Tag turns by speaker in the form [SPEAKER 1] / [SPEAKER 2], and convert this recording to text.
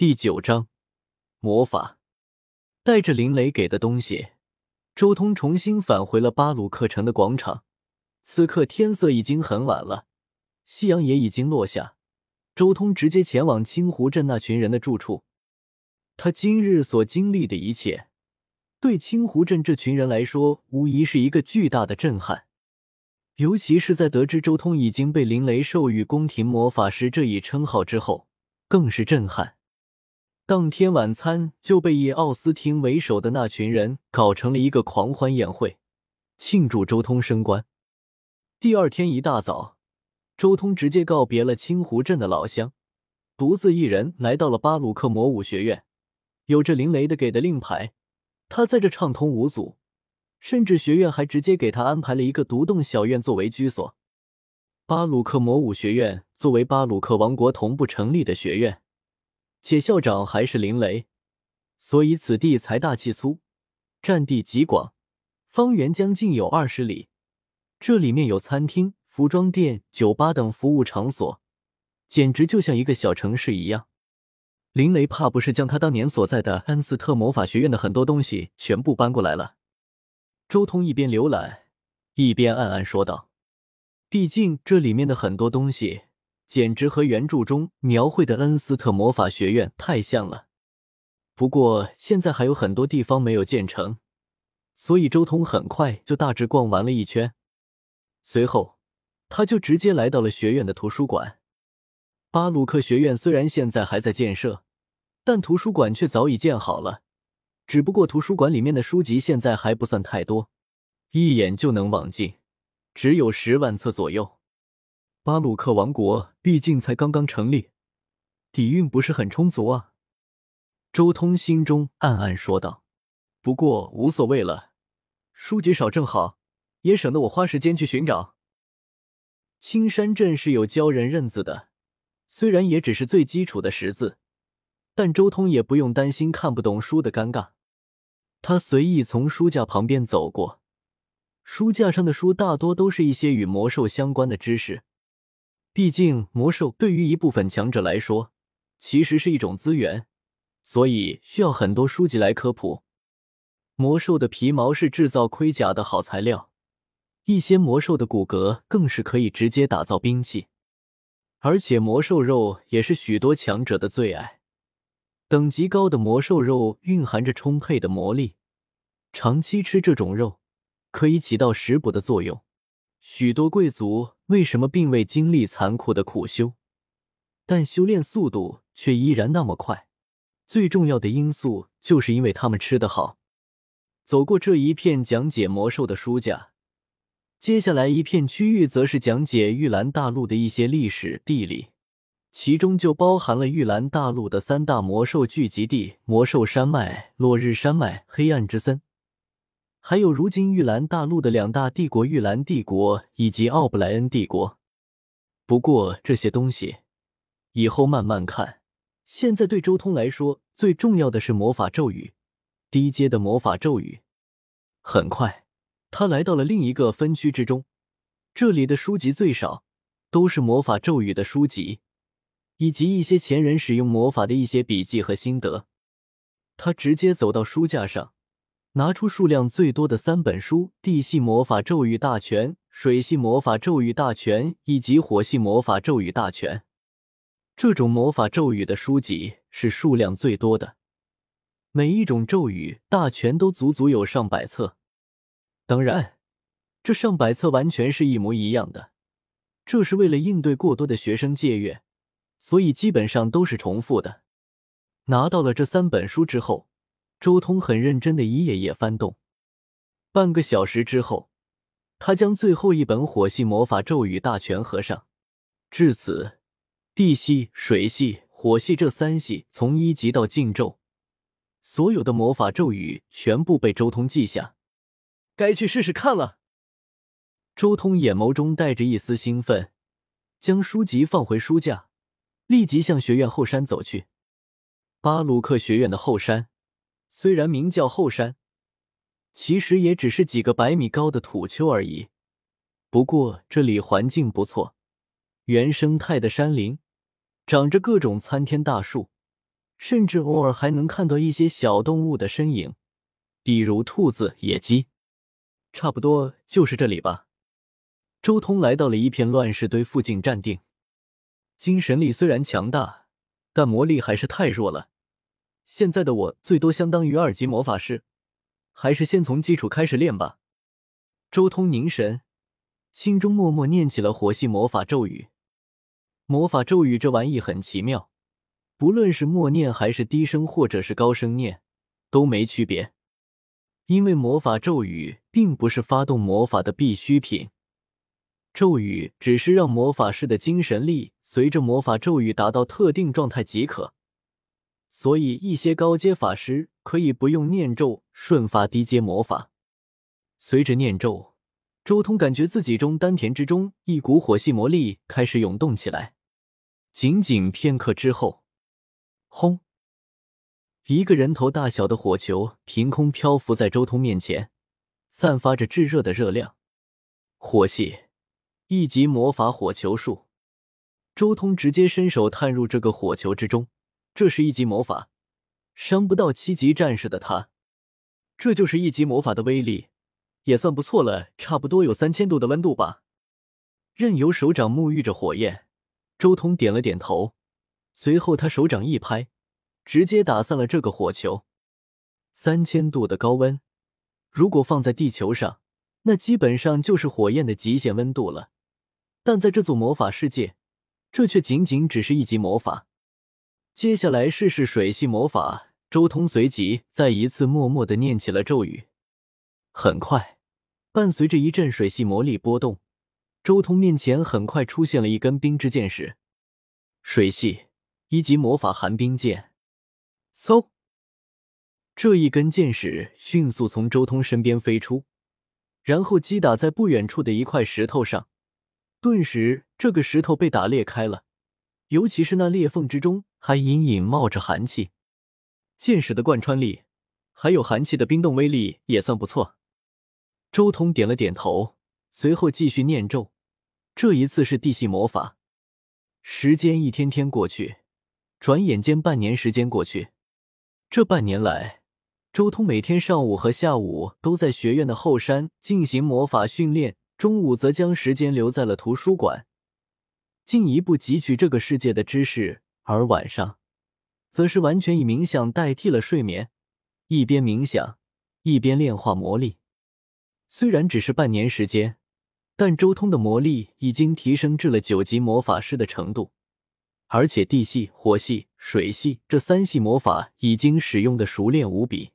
[SPEAKER 1] 第九章魔法。带着林雷给的东西，周通重新返回了巴鲁克城的广场。此刻天色已经很晚了，夕阳也已经落下。周通直接前往青湖镇那群人的住处。他今日所经历的一切，对青湖镇这群人来说，无疑是一个巨大的震撼。尤其是在得知周通已经被林雷授予宫廷魔法师这一称号之后，更是震撼。当天晚餐就被以奥斯汀为首的那群人搞成了一个狂欢宴会，庆祝周通升官。第二天一大早，周通直接告别了青湖镇的老乡，独自一人来到了巴鲁克魔武学院。有着林雷的给的令牌，他在这畅通无阻。甚至学院还直接给他安排了一个独栋小院作为居所。巴鲁克魔武学院作为巴鲁克王国同步成立的学院，且校长还是林雷，所以此地财大气粗，占地极广，方圆将近有二十里。这里面有餐厅、服装店、酒吧等服务场所，简直就像一个小城市一样。林雷怕不是将他当年所在的恩斯特魔法学院的很多东西全部搬过来了。周通一边浏览，一边暗暗说道：“毕竟这里面的很多东西，简直和原著中描绘的恩斯特魔法学院太像了。不过现在还有很多地方没有建成，所以周通很快就大致逛完了一圈。随后，他就直接来到了学院的图书馆。巴鲁克学院虽然现在还在建设，但图书馆却早已建好了。”只不过图书馆里面的书籍现在还不算太多，一眼就能望尽，只有十万册左右。巴鲁克王国毕竟才刚刚成立，底蕴不是很充足啊。周通心中暗暗说道。不过无所谓了，书籍少正好，也省得我花时间去寻找。青山镇是有教人认字的，虽然也只是最基础的识字，但周通也不用担心看不懂书的尴尬。他随意从书架旁边走过，书架上的书大多都是一些与魔兽相关的知识。毕竟魔兽对于一部分强者来说，其实是一种资源，所以需要很多书籍来科普。魔兽的皮毛是制造盔甲的好材料，一些魔兽的骨骼更是可以直接打造兵器，而且魔兽肉也是许多强者的最爱。等级高的魔兽肉蕴含着充沛的魔力，长期吃这种肉可以起到食补的作用。许多贵族为什么并未经历残酷的苦修，但修炼速度却依然那么快？最重要的因素就是因为他们吃得好。走过这一片讲解魔兽的书架，接下来一片区域则是讲解玉兰大陆的一些历史地理。其中就包含了玉兰大陆的三大魔兽聚集地：魔兽山脉、落日山脉、黑暗之森，还有如今玉兰大陆的两大帝国——玉兰帝国以及奥布莱恩帝国。不过这些东西以后慢慢看，现在对周通来说最重要的是魔法咒语，低阶的魔法咒语。很快，他来到了另一个分区之中，这里的书籍最少，都是魔法咒语的书籍。以及一些前人使用魔法的一些笔记和心得，他直接走到书架上，拿出数量最多的三本书：《地系魔法咒语大全》《水系魔法咒语大全》以及《火系魔法咒语大全》。这种魔法咒语的书籍是数量最多的，每一种咒语大全都足足有上百册。当然，这上百册完全是一模一样的，这是为了应对过多的学生借阅。所以基本上都是重复的。拿到了这三本书之后，周通很认真的一页页翻动。半个小时之后，他将最后一本火系魔法咒语大全合上。至此，地系、水系、火系这三系从一级到禁咒，所有的魔法咒语全部被周通记下。该去试试看了。周通眼眸中带着一丝兴奋，将书籍放回书架。立即向学院后山走去。巴鲁克学院的后山虽然名叫后山，其实也只是几个百米高的土丘而已。不过这里环境不错，原生态的山林，长着各种参天大树，甚至偶尔还能看到一些小动物的身影，比如兔子、野鸡。差不多就是这里吧。周通来到了一片乱石堆附近站定。精神力虽然强大，但魔力还是太弱了。现在的我最多相当于二级魔法师，还是先从基础开始练吧。周通凝神，心中默默念起了火系魔法咒语。魔法咒语这玩意很奇妙，不论是默念还是低声或者是高声念，都没区别。因为魔法咒语并不是发动魔法的必需品，咒语只是让魔法师的精神力随着魔法咒语达到特定状态即可。所以，一些高阶法师可以不用念咒瞬发低阶魔法。随着念咒，周通感觉自己中丹田之中一股火系魔力开始涌动起来。仅仅片刻之后，轰！一个人头大小的火球凭空漂浮在周通面前，散发着炙热的热量。火系一级魔法火球术，周通直接伸手探入这个火球之中。这是一级魔法，伤不到七级战士的他，这就是一级魔法的威力，也算不错了。差不多有三千度的温度吧。任由手掌沐浴着火焰，周通点了点头，随后他手掌一拍。直接打散了这个火球。三千度的高温，如果放在地球上，那基本上就是火焰的极限温度了。但在这座魔法世界，这却仅仅只是一级魔法。接下来试试水系魔法。周通随即再一次默默的念起了咒语。很快，伴随着一阵水系魔力波动，周通面前很快出现了一根冰之剑矢。水系一级魔法寒冰剑。嗖！这一根箭矢迅速从周通身边飞出，然后击打在不远处的一块石头上。顿时，这个石头被打裂开了，尤其是那裂缝之中还隐隐冒着寒气。箭矢的贯穿力，还有寒气的冰冻威力也算不错。周通点了点头，随后继续念咒。这一次是地系魔法。时间一天天过去，转眼间半年时间过去。这半年来，周通每天上午和下午都在学院的后山进行魔法训练，中午则将时间留在了图书馆，进一步汲取这个世界的知识。而晚上，则是完全以冥想代替了睡眠，一边冥想一边炼化魔力。虽然只是半年时间，但周通的魔力已经提升至了九级魔法师的程度。而且地系、火系、水系这三系魔法已经使用的熟练无比。